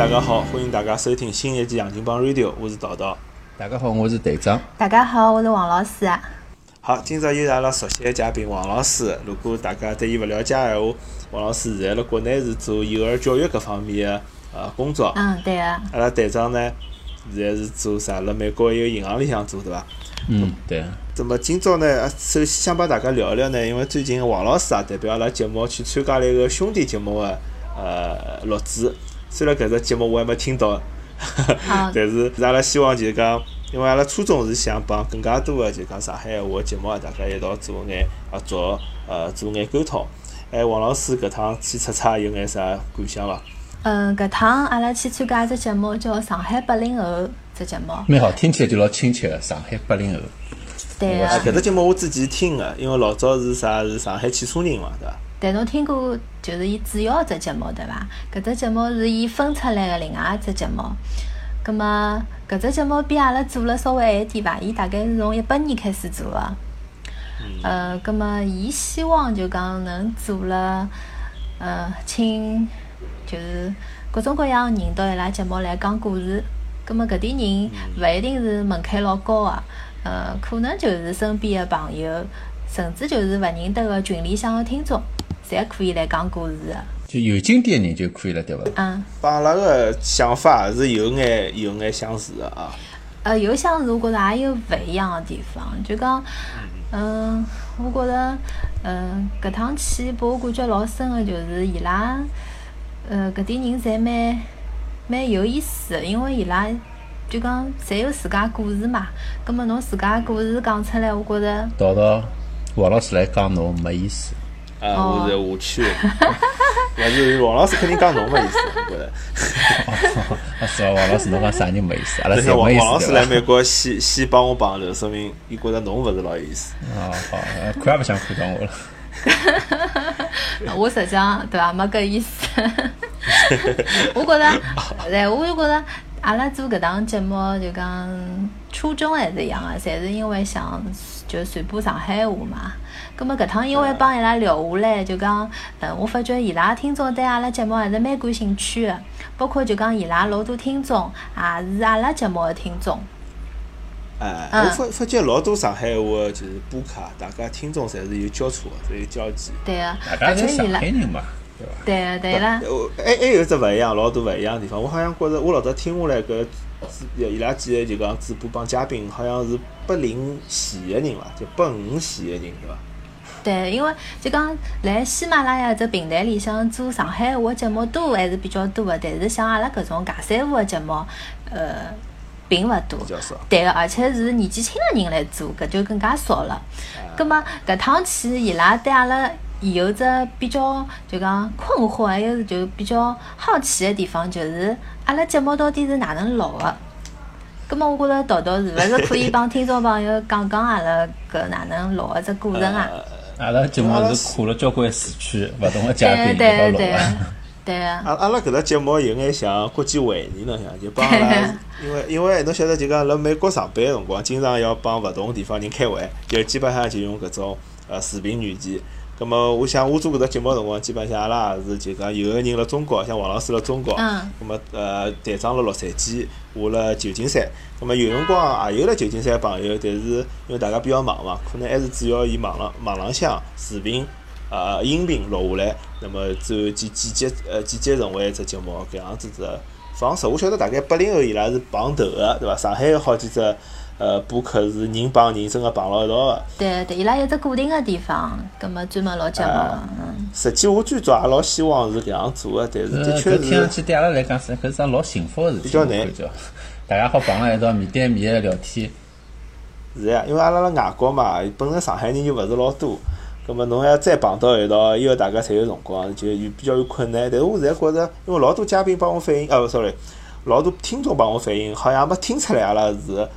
大家好，欢迎大家收听新一期《杨金帮 Radio》，我是道道。大家好，我是队长。大家好，我是王老师。好，今朝又是阿拉熟悉的嘉宾王老师。如果大家对伊勿了解闲话，王老师现在辣国内是做幼儿教育搿方面的呃工作。嗯，对个。阿拉队长呢，现在是做啥？辣美国一个银行里向做，对伐？嗯，对。那么今朝呢，首先想帮大家聊一聊呢，因为最近王老师啊，代表阿拉节目去参加了一个兄弟节目的呃录制。虽然搿只节目我还没听到，但是阿拉希望就是讲，因为阿拉初衷是想帮更加多的就讲上海话节目啊，大家一道做眼合作，呃，做眼沟通。哎，王老师搿趟去出差有眼啥感想伐？嗯，搿趟阿拉去参加一只节目叫《上海八零后》只节目。蛮好，听起来就老亲切个《上海八零后》。对啊。搿只节目我之前听个，因为老早是啥是上海汽车人嘛，对伐？但侬听过就是伊主要只节目对伐？搿只节目是伊分出来个另外一只节目。葛末搿只节目比阿拉做了稍微晚点伐？伊大概是从一八年开始做个。呃，葛末伊希望就讲能做了，呃，请就是各种各样人到伊拉节目来讲故事。葛末搿点人勿一定是门槛老高个，呃，可能就是身边个朋友，甚至就是勿认得个群里向个听众。侪可以来讲故事个，就有经典人就可以了，对伐？嗯，帮阿拉个想法还是有眼有眼相似个啊。呃，有相似，我觉着也有勿一样个地方。就讲，嗯，我觉着，嗯，搿趟去拨我感觉老深个，就是伊拉，呃，搿点人侪蛮蛮有意思个，因为伊拉就讲侪有自家故事嘛。葛末侬自家故事讲出来，我觉着。道道王老师来讲侬没意思。啊，我是我去，但是王老师肯定讲侬没意思，我觉得。是啊，王老师侬讲啥人没意思？阿拉是王老师来美国先先帮我碰头，说明伊觉得侬勿是老有意思。啊好，看也不想看到我了。我实际上对伐，没搿意思。我觉着，对，我就觉着，阿拉做搿档节目就讲初衷还是一样个，侪是因为想就传播上海话嘛。葛末搿趟因为帮伊拉聊下来，就讲，嗯，我发觉伊拉听众对阿拉节目还是蛮感兴趣的，包括就讲伊拉老多听众也是阿拉节目的听众。哎，我发发觉老多上海话就是播客，大家听众侪是有交错的，有交集。对啊，大家是上海人嘛，对伐？对啊，对啦。还还有只勿一样，老多勿一样的地方。我好像觉着我老早听下来搿伊拉几个就讲主播帮嘉宾，好像是八零前的人伐？就八五前的人，对伐？对，因为就讲来喜马拉雅这平台里向做上海话节目多还是比较多的，但是像阿拉搿种尬三胡的节目，呃，并勿多。对个，而且是年纪轻的人来做，搿就更加少了。葛末搿趟去，伊拉对阿拉有只比较就讲困惑，还有就比较好奇个地方，就是阿拉节目到底是哪能录的？葛末我觉着豆豆是勿是可以帮听众朋友讲讲阿拉搿哪能录个只过程啊？阿拉节目是跨了交关时区，勿同个嘉宾 一道录个。对啊。阿阿拉搿只节目有眼像国际会议，侬像就帮阿拉，因为因为侬晓得就讲辣美国上班个辰光，经常要帮勿同地方人开会，就基本上就用搿种呃视频软件。咁么，我想我做搿只节目辰光，基本上阿拉也是就讲有个人辣中国，像王老师辣中国，咁么呃队长辣洛杉矶，我辣旧金山。咁么有辰光也有辣旧金山朋友，但是因为大家比较忙嘛，可能还是主要以网浪网浪向视频呃音频录下来，那么最后剪剪辑呃剪辑成为一只节目搿样子的方式。我晓得大概八零后伊拉是碰头个，对伐？上海有好几只。呃，播客是人帮人真个碰牢一道个。对对，伊拉有只固定个地方，葛末专门老节目。嗯。实际我最早也老希望是搿样做个，但是的确是。听上去对阿拉来讲是，搿是桩老幸福个事体。比较难。大家好碰辣一道面对面个聊天。是呀，因为阿拉辣外国嘛，本身上海人就勿是老多，葛末侬要再碰到一道，以后大家侪有辰光，就有比较有困难。但是我现在觉着，因为老多嘉宾帮我反映，哦，sorry，老多听众帮我反映，好像没听出来阿拉是。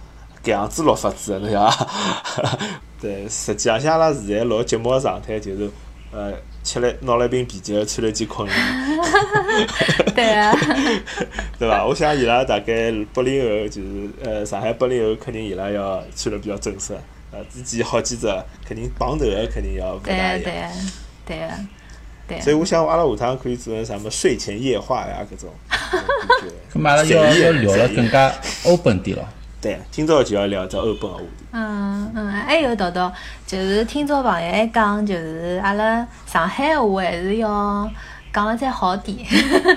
搿样子录法子，侬晓得伐？对，实际上像阿拉现在录节目个状态，就是呃，吃了拿了一瓶啤酒，穿了件困衣。对啊。对伐？我想伊拉大概八零后，就是呃，上海八零后，肯定伊拉要穿了比较正式。呃，之前好几只肯定绑头个，肯定要勿大一样。对啊对对。所以我想，阿拉下趟可以做成什么睡前夜话呀，搿种。咁嘛阿拉要要聊了更加 open 点咯。对，今朝就要聊只 open 个话题。嗯嗯，还有豆豆，就是听众朋友还讲，就是阿拉上海话还是要讲了再好点。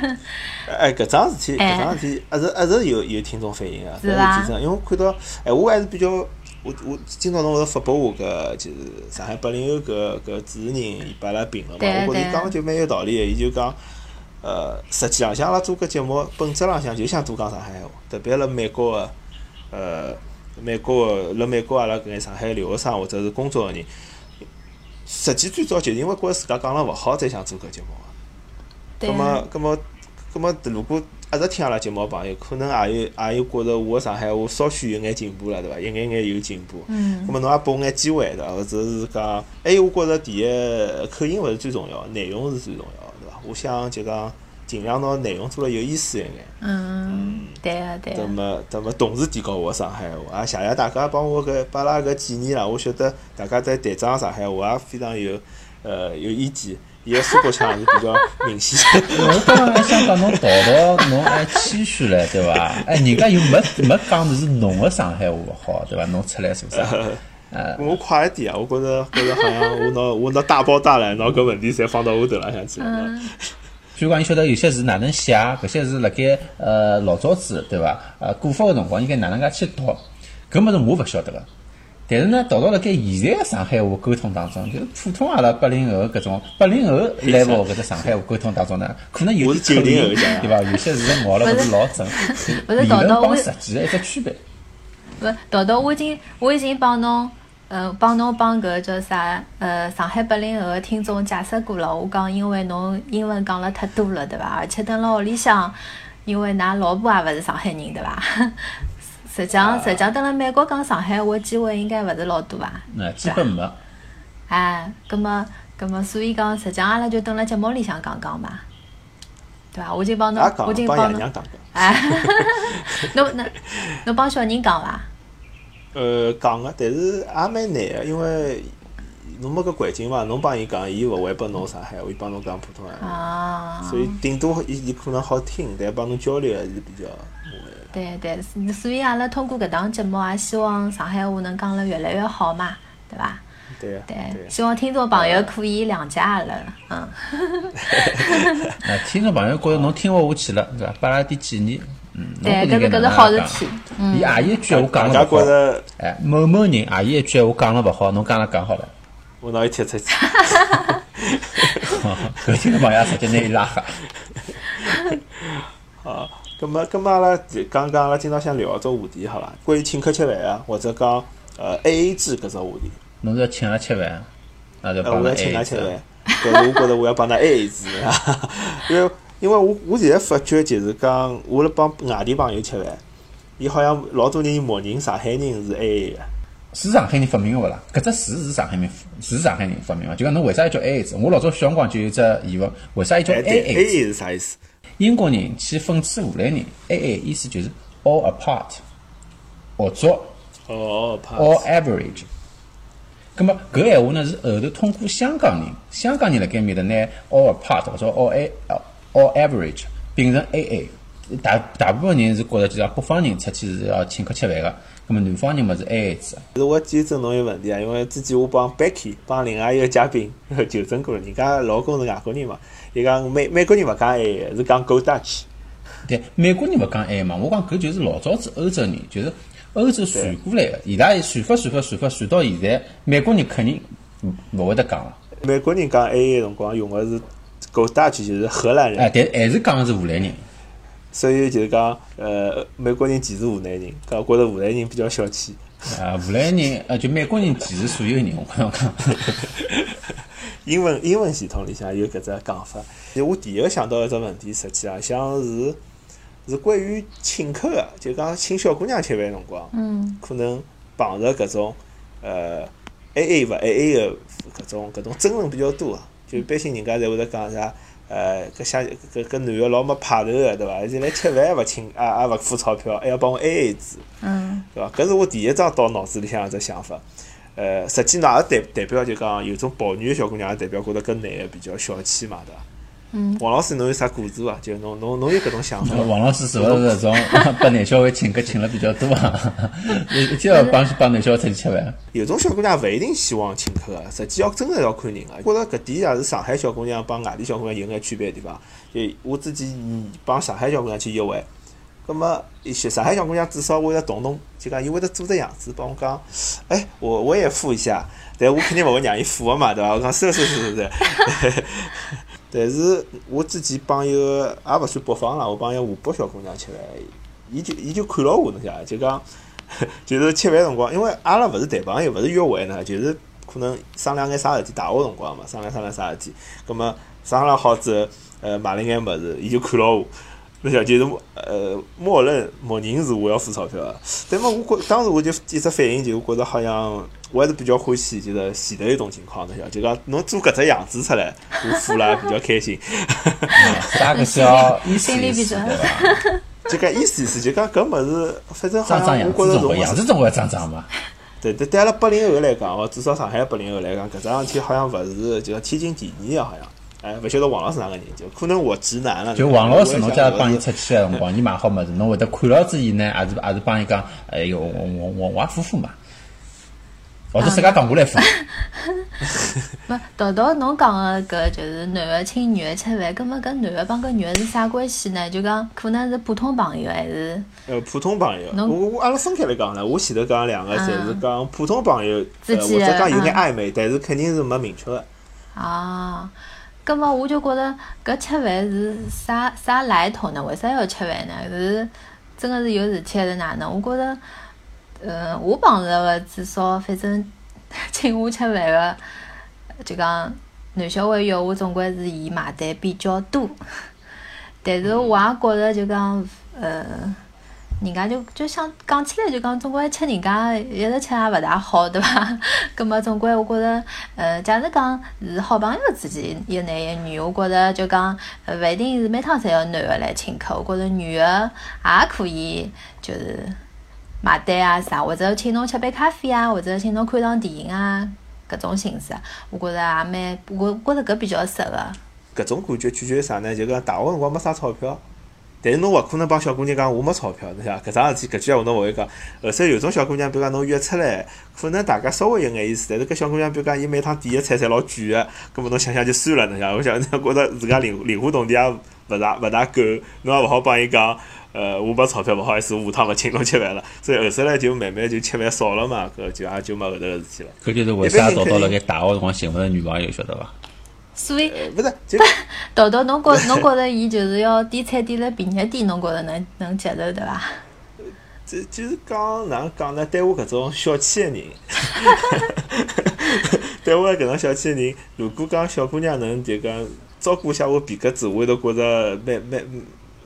哎，搿桩事体，哎搿桩事体，一直一直有有听众反映个，是真，因为我看到，哎，我还是比较，我我今朝侬勿是发拨我搿就是上海八零后搿搿主持人伊拨阿拉评论嘛，对我觉着伊讲个就蛮有道理个，伊就讲，呃，实际浪向阿拉做搿节目本质浪向就想多讲上海话，特别辣美国个，呃，美国个辣美国阿拉搿眼上海留学生或者是工作个人，实际最早就是因为觉着自家讲了勿好，才想做搿节目个。对啊咁么，咁么，咁么，如果一直听阿拉节目个朋友，可能也有也有觉着我个上海话稍许有眼进步了，对伐？一眼眼有进步。嗯咁么侬也拨我眼机会，对伐？或者是讲，还有我觉着第一口音勿是最重要，内容是最重要的，对伐？我想就讲尽量拿内容做了有意思一眼。嗯，对个对个。那么，那么同时提高我个上海话，也谢谢大家帮我搿拨阿拉搿建议啦。我晓得大家对队长上海话也非常有呃有意见，伊个苏北腔是比较明显。我刚刚还想讲侬叨叨，侬还谦虚唻，对伐？哎，人家又没没讲的是侬个上海话勿好，对伐？侬出来做啥？呃，我快一点啊！我觉着觉着好像我拿我拿大包大揽，拿搿问题侪放到我头浪向去了。嗯比如讲，伊晓得有些字哪能写，搿些字辣盖呃老早子，对伐？呃，古法个辰光应该哪能介去读，搿物事我勿晓得个。但是呢，读到辣盖现在个上海话沟通当中，就是普通阿拉八零后搿种八零后 level 搿只上海话沟通当中呢，可能有点口90后音，对伐？有些字咬了勿是老正，不是理论帮实际个一只区别。勿，叨叨，我已经我已经帮侬，呃，帮侬帮搿叫啥，呃，上海八零后个听众解释过了。我讲，因为侬英文讲了太多了，对伐？而且等辣屋里向，因为㑚老婆也勿是上海人，对伐？实际上，实际上，等辣美国讲上海话机会应该勿是老多伐？那基本没。哎，葛么，葛么，所以讲，实际上阿拉就等辣节目里向讲讲嘛，对伐？我就帮侬我就帮侬帮爷娘，讲讲。哎，侬那侬帮小人讲伐？呃，讲个，但是也蛮难个，因为侬没搿环境嘛，侬帮伊讲，伊勿会帮侬上海话，伊帮侬讲普通闲话，啊，所以顶多伊伊可能好听，但帮侬交流还是比较麻烦的。对对，是所以阿拉通过搿档节目也希望上海话能讲了越来越好嘛，对伐？对啊，对。希望听众朋友可以谅解阿拉，嗯，啊，听众朋友觉着侬听勿下去了，对伐？拨阿拉点建议，嗯，对，搿是搿是好事体，伊阿姨一句话讲了勿好，哎，某某人阿姨一句话讲了勿好，侬讲了讲好了，我拿伊踢出去。搿听个朋友直接拿伊拉黑。啊，咁么，咁么阿拉就讲讲阿拉今朝想聊个只话题，好伐？关于请客吃饭啊，或者讲呃 A A 制搿只话题。侬是要请阿拉吃饭，那就呃，帮侬我要请 A 㑚吃制饭。搿是我觉着我要帮㑚 A A 制啊，因为因为我我现在发觉就是讲，我辣帮外地朋友吃饭，伊好像老多人默认上海人是 A A 个。是上海人发明个勿啦？搿只词是上海人是上海人发明个，就讲侬为啥要叫 A A 制？我老早小辰光就有只疑问，为啥要叫 A，A 是啥意思？英国人去讽刺荷兰人，A A 意思就是 all apart，合作哦，怕 all average。咁么搿闲话呢是后头通过香港人，香港人辣盖面头拿 all apart 或者 all a all average 变成 A A。大大部分人是觉着就讲北方人出去是要请客吃饭个，那么南方人么是 A A 制。其实我纠正侬一个问题啊，因为之前我帮 Becky 帮另外一个嘉宾纠正过了，人家老公是外国人嘛，伊讲美美国人勿讲 A A，是讲 Go Dutch。对，美国人勿讲 A 嘛，我讲搿就是老早子欧洲人，就是欧洲传过来个，伊拉传法传法传法传到现在，美国人肯定勿勿会得讲了。美国人讲 A A 辰光用个是 Go Dutch，就是荷兰人。哎，但还是讲的是荷兰人。所以就是讲，呃，美国人歧视湖南人，讲觉着湖南人比较小气。啊，荷兰人 呃，就美国人歧视所有人，我讲。英文英文系统里向有搿只讲法。就我第一个想到一只问题，实际上像是是关于请客个，就讲请小姑娘吃饭辰光，嗯，可能碰着搿种呃 A A 勿 A A 个搿种搿种争论比较多啊。就一般性人家侪会得讲啥，呃，搿想搿搿男个老没派头个，对伐？而且来吃饭也勿请，也也勿付钞票，还要帮我 A A 制。嗯，对伐？搿是我第一张到脑子里向一只想法。呃，实际呢也代代表就讲有种抱怨个小姑娘，也代表觉着搿男个比较小气嘛，对伐？嗯，王老师，侬有啥故事伐？就侬侬侬有搿种想法？王老师是勿是搿种 把男小孩请客请了比较多啊？一一天要帮帮男小孩出去吃饭。有种小姑娘勿一定希望请客个，实际要真个要看人个。觉着搿点也是上海小姑娘帮外地小姑娘有眼区别地方。就我自己帮上海小姑娘去约会，葛末一些上海小姑娘至少会得动动，就讲伊会得做只样子帮我讲，哎，我我也付一下，但我肯定勿会让伊付个嘛，对伐？我讲收收收收收。但是我之前帮一个也勿算北方啦，我帮一个湖北小姑娘吃饭，伊就伊就看牢我，侬晓得伐？就讲 就是吃饭辰光，因为阿拉勿是谈朋友，勿是约会呢，就是可能商量眼啥事体，大学辰光嘛，商量商量啥事体，葛末商量好之后，呃，买了眼物事，伊就看牢我。侬晓得，就是呃，默认默认是我要付钞票个。但么我觉当时我就一只反应，就觉着好像我还是比较欢喜，就是前头一种情况，侬晓得，就讲侬做搿只样子出来，我付了比较开心。啥个叫意思心里比较意思对伐？就讲意思意思，就讲搿物事，反正好像我觉着从样子总归要张张嘛。对对，对阿拉八零后来讲哦，至少上海八零后来讲，搿桩事体好像勿是就讲天经地义个，好像。哎，勿晓得王老师哪个人，就可能我直男了。就王老师，侬假如帮伊出去个辰光，你买好物事，侬会得看牢之以呢，还是还是帮伊讲，哎哟，我我我我也付付嘛，或者自家讲过来付。不，豆豆侬讲个搿就是男个请女个吃饭，葛末搿男个帮搿女个是啥关系呢？就讲可能是普通朋友，还是呃普通朋友。侬我我阿拉分开来讲了，我前头讲两个，侪是嗯讲普通朋友，呃或者讲有眼嗯暧昧，但是肯定是没明确个。啊？葛末我就觉着搿吃饭是啥啥来头呢？为啥要吃饭呢？是真个是有事体还是哪能？我觉着，呃，我碰着个至少反正请我吃饭个，就讲男小孩约我，总归是伊买单比较多。但是我也觉着就讲，呃，人家就就想讲起来就讲，总归吃人家一直吃也勿大好，对伐？葛末总归我觉着，呃，假使讲是好朋友之间一男一女，我觉着就讲，呃，勿一定是每趟侪要男个来请客，我觉着女个也可以就是买单啊啥，或者请侬吃杯咖啡啊，或者请侬看场电影啊，搿种形式，我觉着也蛮，我觉着搿比较适合。搿种感觉取决于啥呢？就讲大学辰光没啥钞票，但是侬勿可能帮小姑娘讲我没钞票，侬晓得搿桩事体搿句闲话侬勿会讲。后头有种小姑娘，比如讲侬约出来，可能大家稍微有眼意思，但是搿小姑娘比如讲伊每趟点个菜侪老贵个，葛末侬想想就算了，侬晓得？我想侬觉着自家灵灵活动钿也勿大勿大够，侬也勿好帮伊讲。呃，我没钞票，勿好意思，我下趟勿请侬吃饭了。所以后头来就慢慢就吃饭少了嘛，搿就也就没后头个事体了。搿就是为啥找到了该大学辰光寻勿着女朋友，晓得伐？所以，呃，勿是，就 豆豆，侬觉 侬觉着伊就是要点菜点了便宜点，侬觉着能能接受对伐？就就是讲哪能讲呢？对我搿种小气的人，对我搿种小气的人，如果讲小姑娘能就讲照顾一下我皮格子，我会得觉着蛮蛮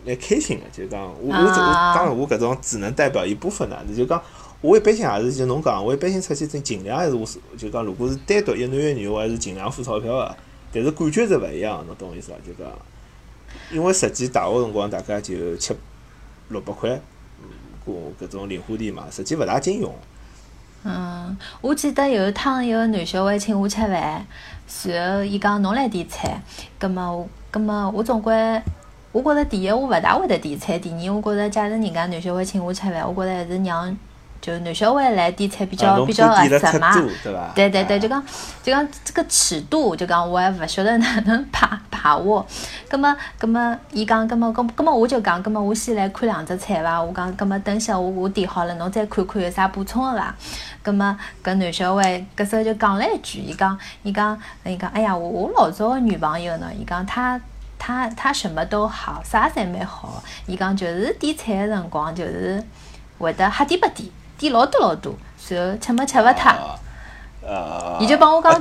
蛮开心的。就讲我我这我啊当然我搿种只能代表一部分哪能就讲。我一般性也是就侬讲，我一般性出去尽尽量还是我是就讲，如果是单独一男一女，我还是尽量付钞票个。但是感觉是勿一样，侬懂我意思伐？就讲，因为实际大学辰光大家就七六百块，嗯，过搿种零花钿嘛，实际勿大经用。嗯，我记得有一趟有个男小孩请我吃饭，然后伊讲侬来点菜，葛么我葛么我总归，我觉着第一我勿大会得点菜，第二我觉着假使人家男小孩请我吃饭，我觉着还是让就男小孩来点菜比较比较合适嘛。对？对对就讲就讲这个尺度，就讲我还勿晓得哪能把把握。葛么葛么，伊讲葛么葛葛么我就讲，葛么我先来看两只菜伐。我讲葛么等歇我我点好了，侬再看看有啥补充个伐。葛么搿男小孩搿时候就讲了一句，伊讲伊讲伊讲，哎呀，我我老早个女朋友呢，伊讲她。她她什么都好，啥侪蛮好。伊讲就是点菜个辰光，就是会得瞎点不点，点老多老多，然后吃么吃勿脱。啊呃，伊就帮我讲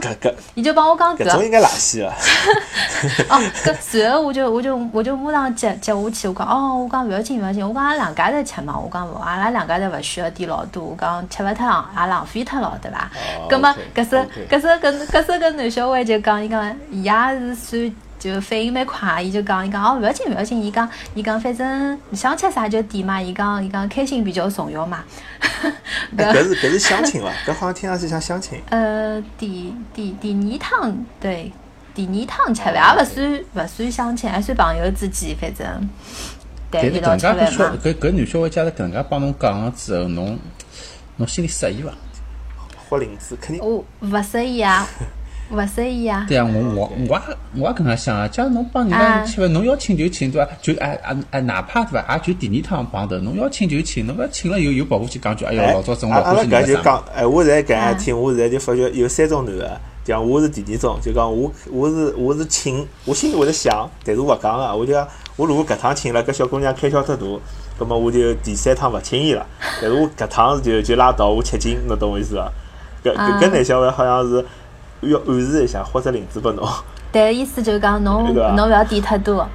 伊就帮我讲搿，搿种应该垃圾个。哦，搿随后我就我就我就马上接接下去，我讲哦，我讲勿要紧勿要紧，我讲阿拉两家头吃嘛，我讲勿，阿拉两家头勿需要点老多，我讲吃勿脱也浪费脱了，对伐？哦葛么搿时搿时搿搿时搿男小孩就讲，伊讲伊也是算。就反应蛮快，伊就讲，伊讲哦，勿要紧勿要紧，伊讲伊讲反正想吃啥就点嘛，伊讲伊讲开心比较重要嘛。哎搿是搿是相亲伐？搿好像听上去像相亲。呃，第第第二趟对，第二趟吃饭，也勿算勿算相亲，还算朋友之间，反正。但是一道吃搿能介饭嘛。小搿搿男小孩假如搿能介帮侬讲了之后，侬侬心里适意伐？豁领子肯定我勿适意啊，勿适意啊。对啊，我我我也我也搿能介想啊。假如侬帮人家吃饭，侬要请就请对伐？就哎哎哎，哪怕对伐？也就第二趟碰头，侬要请就请，侬勿要请了以后又跑过去讲句，哎哟，老早子我老阿阿拉欢喜搿就讲，哎，我现在搿样听，我现在就发觉有三种男个，讲我是第二种，就讲我我是我是请，我心里会得想，但是我勿讲个，我就讲我如果搿趟请了，搿小姑娘开销太大，葛么我就第三趟勿请伊了。但是我搿趟就就拉倒，我吃惊，侬懂我意思伐？搿搿搿男小孩好像是要暗示一下，豁只领子拨侬。但意思就是讲侬侬勿要点太多，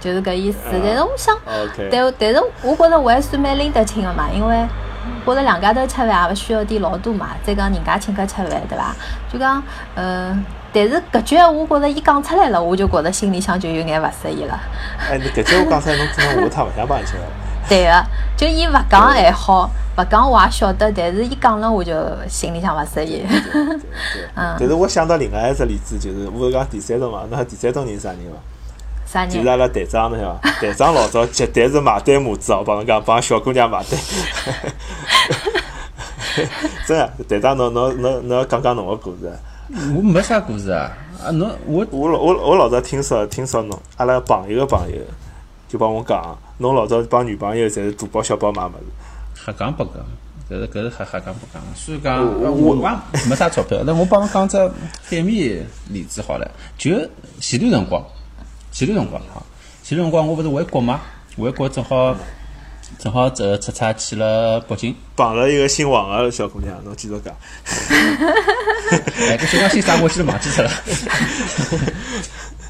就是搿意思。但是我想，OK，但但是我觉着我还算蛮拎得清个嘛，因为觉着两家头吃饭也勿需要点老多嘛，再讲人家请客吃饭，对伐？就讲，呃，但是搿句闲话，觉着伊讲出来了，我就觉着心里向就有眼勿适意了。哎，搿句话讲出来，侬可能下趟勿想帮伊吃了。对个，就伊勿讲还好，勿讲我也晓得，但是伊讲了我就心里向勿适意。嗯但是我想到另外一只例子，就是我是讲第三种嘛，侬还第三种人是啥人伐？啥人？就是阿拉队长侬晓得伐？队长老早绝对是买单模子哦，帮侬讲帮小姑娘买单。真个，队长侬侬侬侬要讲讲侬个故事。我没啥故事啊。啊，侬我我老我我老早听说听说侬阿拉朋友个朋友就帮我讲，侬老早帮女朋友侪是大包小包买物事。瞎讲八讲，搿是搿是瞎瞎讲八讲。所以讲，我我没啥钞票。那我帮侬讲只反面例子好了，就前段辰光，前段辰光哈，前段辰光我勿是回国嘛，回国正好正好这出差去了北京。碰了一个姓王的小姑娘，侬继续讲。哎，搿小讲姓啥我记得忘记脱了。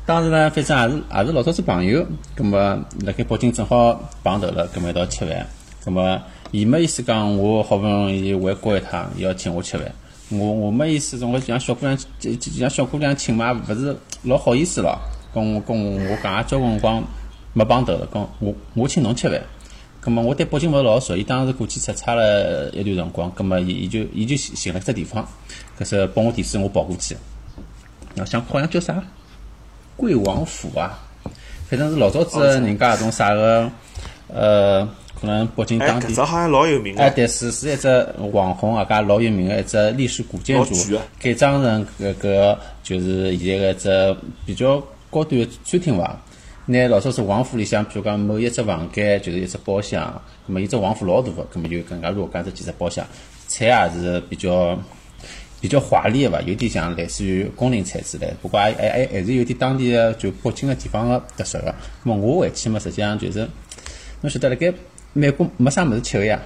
当时呢，反正也是也是老早子朋友，葛么辣盖北京正好碰头了，葛么一道吃饭。葛么伊没意思讲我好不容易回国一趟，伊要请我吃饭。我我没意思，总归像小姑娘，就像小姑娘请嘛，勿是老好意思咯。跟我跟我讲也交关辰光没碰头了，讲我我请侬吃饭。咁么我对北京勿是老熟，伊当时过去出差了一段辰光，咁么伊伊就伊就寻寻了只地方，搿是帮我地址我跑过去。我想好像叫啥贵王府啊，反正是老早子人家搿种啥个，呃，可能北京哎，当地搿只好像老有名哎，个。对，是是一只网红啊，家老有名个一只历史古建筑改装成搿个就是现在个一只比较高端的餐厅伐。拿老早子王府里向，比如讲某一只房间就是一只包厢，咁么伊只王府老大个，咁么就更加若干只几只包厢，菜也是比较比较华丽个伐，有点像类似于宫廷菜之类的，不过还还还还是有点当地的就北京个地方个特色个。咁么我回去嘛，实际上就是侬晓得辣盖美国没啥物事吃个呀。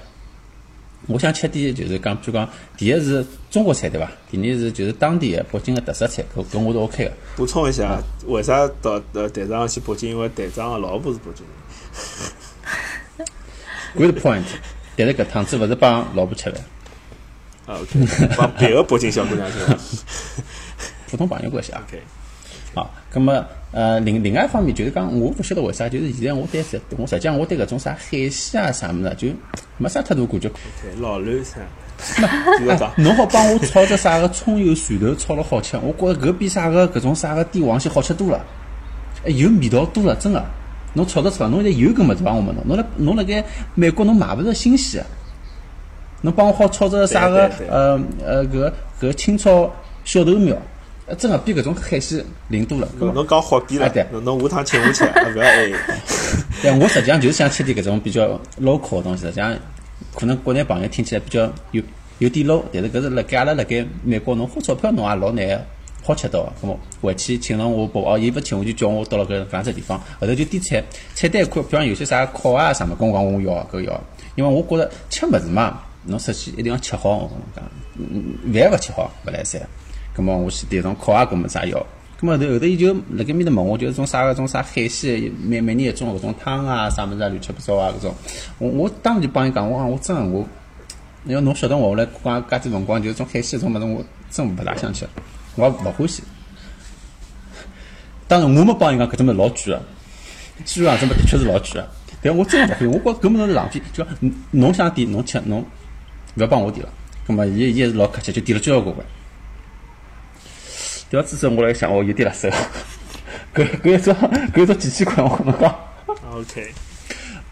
我想吃点就是讲，比如讲，第一是中国菜对伐？第二是就是当地的北京的特色菜，搿搿我是 OK 个。补充一下，为啥到呃队长去北京？因为队长个老婆是北京人。Good point。但是搿趟子勿是帮老婆吃饭，啊，OK，帮别个北京小姑娘吃饭。普通朋友关系啊。OK，好，那么呃另另外一方面就是讲，我勿晓得为啥，就是现在我对实我实际上我对搿种啥海鲜啊啥物事，就没啥太大感觉。OK，老卵噻。侬好帮我炒只啥个葱油蒜头炒了好吃，我觉着搿比啥个搿种啥个帝王蟹好吃多了，哎有味道多了，真个。侬炒得出伐？侬现在有搿物事帮？我问侬，侬辣侬辣盖美国侬买勿着新鲜个，侬帮我好炒只啥个呃呃搿搿清炒小豆苗，呃真个比搿种海鲜灵多了。侬侬讲好比了啊对，侬侬下趟请我吃，啊勿要哎。对，我实际上就是想吃点搿种比较 local 的东西，实际上可能国内朋友听起来比较有有点 low，但是搿是辣盖阿拉辣盖美国，侬花钞票侬也老难好吃到的。咁么回去请了我爸哦，伊勿请我就叫我到了搿搿样只地方，后头就点菜，菜单看，比方有些啥烤啊啥么，跟我讲我要搿要，因为我觉着吃物事嘛，侬首先一定要吃好，我跟侬讲，饭勿吃好勿来三。咁么我去点种烤鸭搿么子也要。咁么后头后头伊就辣盖面头问我，就是种啥个种啥海鲜，每每年一种搿种汤啊，啥物事啊，乱七八糟啊搿种。我我当时就帮伊讲，我讲我真的我，因为侬晓得我后来光介子辰光，就是种海鲜种物事，我真勿大想吃，我也勿欢喜。当然我没帮伊讲搿种物事老贵个，虽然这么的确是老贵个，但我真勿欢喜，我觉搿物事是浪费。就侬想点侬吃侬，勿要帮我点了。咁么伊伊也是老客气，就点了交关关。调之后我来想，哦，有点辣手。搿搿一只搿一只几千块，我跟侬讲。OK，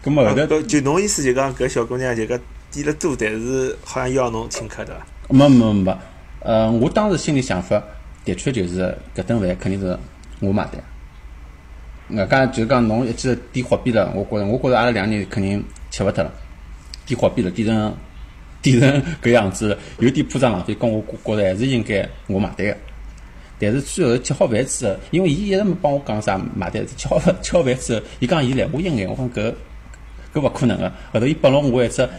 咁么后头，就侬意思就讲搿小姑娘就讲点了多，但是好像要侬请客对伐？没没没，呃，我当时心里想法，的确就是搿顿饭肯定是我买单。外加就是讲侬一记头点火边了，我觉着我觉着阿拉两个人肯定吃勿脱了，点火边了，点成点成搿样子，有点铺张浪费，跟我觉着还是应该我买单个。但是最后吃好饭之后，因为伊一直没帮我讲啥买单，吃好饭吃好饭之后，伊讲伊来，我一眼，我讲搿搿勿可能个。后头伊拨了我一只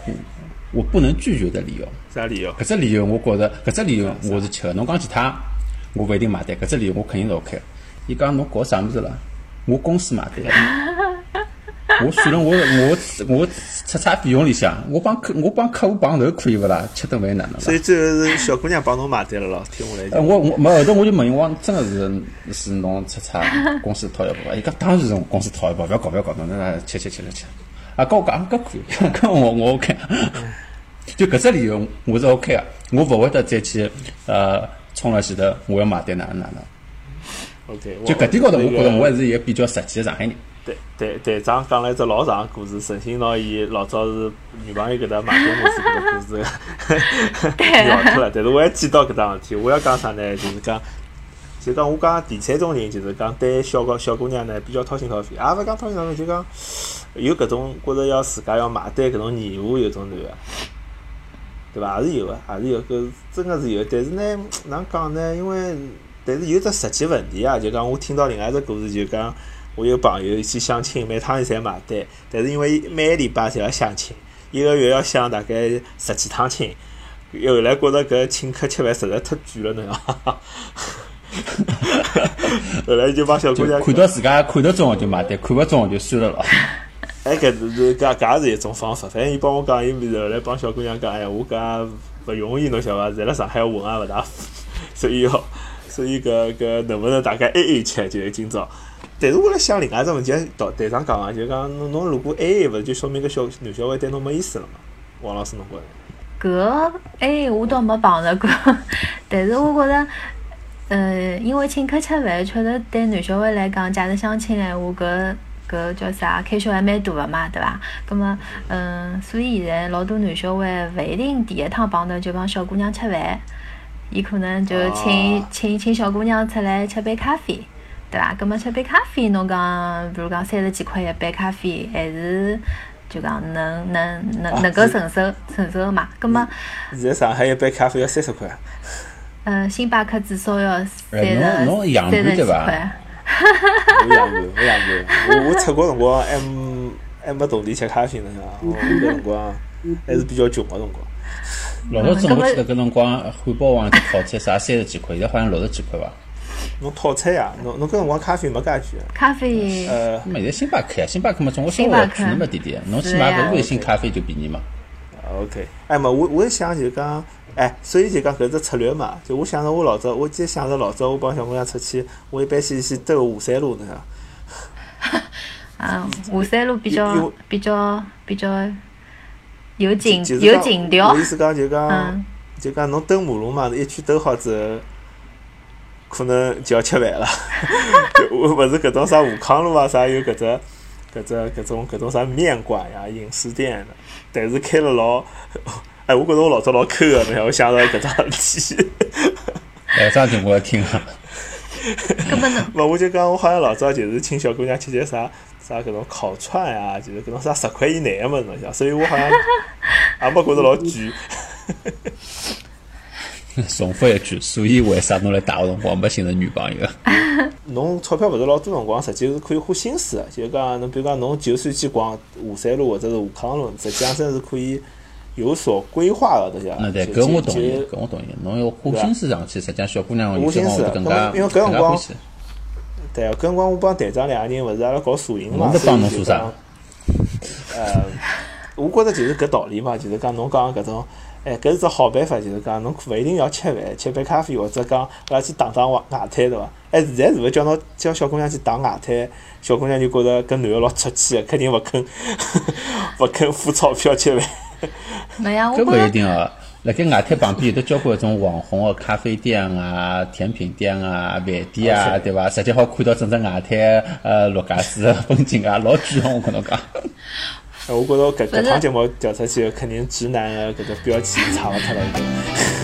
我不能拒绝的理由。啥理由？搿只理由我觉着，搿只理由我是吃个。侬讲其他，我勿一定买单。搿只理由我肯定是 OK 个。伊讲侬搞啥物事了？我公司买单。我算了，我我我出差费用里向，我帮客我帮客户碰头可以勿啦？吃顿饭哪能啦？所以最后是小姑娘帮侬买单了咯，听下来呃，我我没后头我就问伊，我讲真个是是侬出差 公司掏一部分？伊讲当然是公司掏一部分，勿要搞勿要搞，侬那吃吃吃吃吃。啊，跟我讲搿可以，搿我我 OK。就搿只理由我是 OK 个，我勿会得再去呃冲了前头我要买单哪能哪能。OK，就搿点高头，我觉着我还是一个比较实际个上海人。队队队长讲了一只老长个故事，陈新拿伊老早是女朋友搿搭买单模式搿个故事 聊脱了。但是我还记到搿桩事体，我要讲啥呢？就是讲，就讲我讲第三种人，就是讲对小个小姑娘呢比较掏心掏肺，也勿讲掏心掏肺，就讲有搿种觉着要自家要买单搿种义务有种男个。对伐？也是有个，也是有搿真个是有。但是呢，哪能讲呢？因为但是有只实际问题啊，就讲我听到另外一只故事，就讲我有朋友去相亲，每趟伊侪买单，但是因为每个礼拜侪要相亲，一个月要相大概十几趟亲，后来觉着搿请客吃饭实在太贵了，侬讲。后来就帮小姑娘看到自家看得中个就买单，看勿中个就算了咯。哎，搿是搿搿也是一种方法。反正伊帮我讲，伊后来帮小姑娘讲，哎，我搿勿容易，侬晓得伐？在辣上海混也勿大，所以要，所以搿搿能勿能大家 A A 吃？就是今朝。但是我辣想另外一只问题，导队长讲个，就讲侬侬如果 A A 勿就说明搿小男小孩对侬没意思了嘛？王老师侬觉着？搿哎，我倒没碰着过，但是我觉着，呃，因为请客吃饭，确实对男小孩来讲，假使相亲闲话，搿搿叫啥，开销还蛮大个嘛，对伐？葛么，嗯，所以现在老多男小孩勿一定第一趟碰头就帮小姑娘吃饭，伊可能就请、哦请请小姑娘出来吃杯咖啡。对伐？葛么吃杯咖啡，侬讲，比如讲三十几块一杯咖啡，还是就讲能能能啊能够承受承受个嘛？葛么，现在上海一杯咖啡要三十块，呃，星巴克至少要三哎十侬侬洋盘三十几对伐块。我洋盘，我洋盘。我我出国辰光还没还没同地吃咖啡呢，我搿辰光还是比较穷个辰光。老早子我记得搿辰光汉堡王一只套餐啥三十几块，现在好像六十几块伐？侬套餐呀，侬侬搿辰光咖啡没介贵。咖啡，呃那么现在星巴克呀，星巴克嘛总归稍微星巴克贵那么点点，侬去买个微信咖啡就便宜嘛。，OK，哎嘛，我我是想就讲，哎，所以就讲搿只策略嘛，就我想着我老早，我记得想着老早我帮小姑娘出去，我一般先去兜华山路呢。啊，华山路比有较有比较比较有情就是讲有情调我意，思讲就讲嗯，就讲侬兜马路嘛，一圈兜好之后，可能就要吃饭了。就我勿是搿种啥武康路啊啥有搿只搿只搿种搿种啥面馆呀、饮食店的，但是开了老，哎，我觉着我老早老抠个，侬想我想到搿桩事体。哎，这样就我要听啊。根本呢勿，我就讲我好像老早就是请小姑娘吃些啥啥搿种烤串啊，就是搿种啥十块以内个物事，所以我好像也没觉着老贵。重复一句，所以为啥侬来大学辰光没寻着女朋友？侬钞票勿是老多辰光，实际是可以花心思个。就是讲，侬比如讲，侬就算去逛华山路或者是武康路，实际上真是可以有所规划个，对伐？那对，搿我同意，搿我同意。侬要花心思上去，实际上小姑娘有花心思因为搿辰更加光欢喜。对啊，搿辰光我帮队长两个人勿是阿拉搞摄影嘛，侬在帮侬所以就做啥讲？呃，我觉着就是搿道理嘛，就是讲侬讲搿种，哎，搿是只好办法，就是讲侬勿一定要吃饭，吃杯咖啡或者讲阿拉去打打外外滩，对伐？哎，现在是勿是叫侬叫小姑娘去打外滩，小姑娘就觉着搿男个老出气个，肯定勿肯 勿肯付钞票吃饭。没呀，我搿勿一定啊。辣盖外滩旁边有得交关种网红个咖啡店啊、甜品店啊、饭店啊，对伐？直接好看到整只外滩呃陆家嘴个风景啊，老巨红，我跟侬讲。我觉着搿搿趟节目调出去，肯定直男个搿个标签差勿脱了已经。